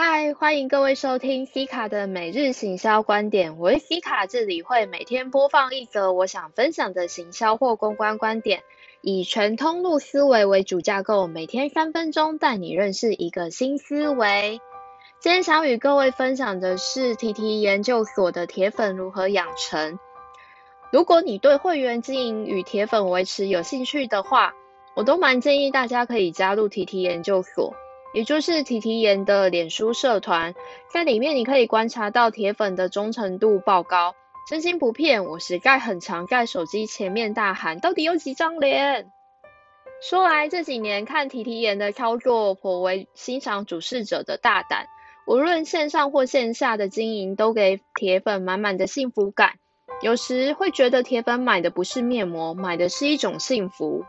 嗨，欢迎各位收听 C 卡的每日行销观点。我是 C 卡，这里会每天播放一则我想分享的行销或公关观点，以全通路思维为主架构，每天三分钟带你认识一个新思维。今天想与各位分享的是 TT 研究所的铁粉如何养成。如果你对会员经营与铁粉维持有兴趣的话，我都蛮建议大家可以加入 TT 研究所。也就是提提研的脸书社团，在里面你可以观察到铁粉的忠诚度爆高，真心不骗，我实在很常在手机前面大喊，到底有几张脸？说来这几年看提提研的操作，颇为欣赏主事者的大胆，无论线上或线下的经营，都给铁粉满满的幸福感。有时会觉得铁粉买的不是面膜，买的是一种幸福。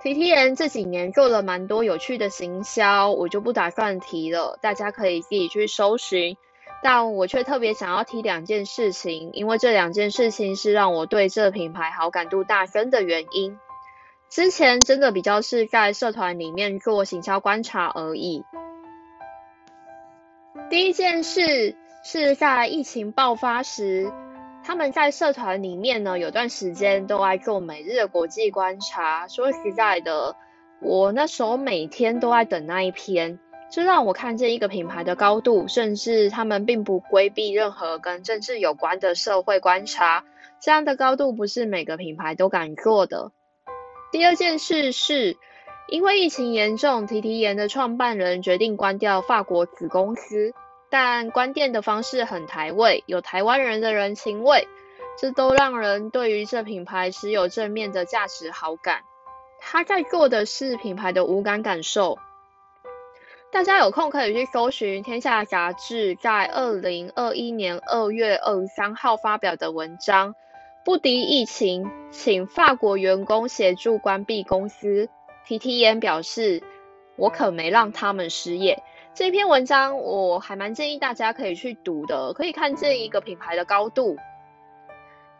T T N 这几年做了蛮多有趣的行销，我就不打算提了，大家可以自己去搜寻。但我却特别想要提两件事情，因为这两件事情是让我对这品牌好感度大增的原因。之前真的比较是在社团里面做行销观察而已。第一件事是在疫情爆发时。他们在社团里面呢，有段时间都爱做每日的国际观察。说实在的，我那时候每天都在等那一篇，这让我看见一个品牌的高度，甚至他们并不规避任何跟政治有关的社会观察。这样的高度不是每个品牌都敢做的。第二件事是，因为疫情严重，提提研的创办人决定关掉法国子公司。但关店的方式很台味，有台湾人的人情味，这都让人对于这品牌持有正面的价值好感。他在做的是品牌的无感感受。大家有空可以去搜寻《天下杂志》在二零二一年二月二十三号发表的文章：不敌疫情，请法国员工协助关闭公司。T T N 表示，我可没让他们失业。这篇文章我还蛮建议大家可以去读的，可以看见一个品牌的高度。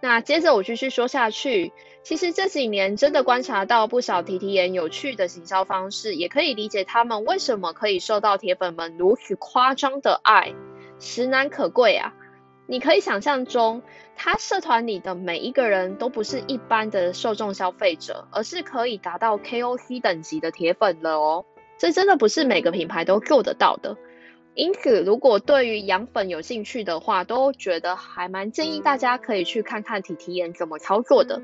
那接着我继续说下去，其实这几年真的观察到不少 T T 眼有趣的行销方式，也可以理解他们为什么可以受到铁粉们如此夸张的爱，实难可贵啊！你可以想象中，他社团里的每一个人都不是一般的受众消费者，而是可以达到 K O C 等级的铁粉了哦。这真的不是每个品牌都做得到的，因此如果对于养粉有兴趣的话，都觉得还蛮建议大家可以去看看体体验怎么操作的。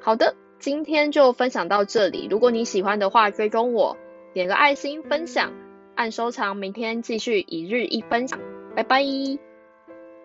好的，今天就分享到这里，如果你喜欢的话，追踪我，点个爱心分享，按收藏，明天继续一日一分享，拜拜。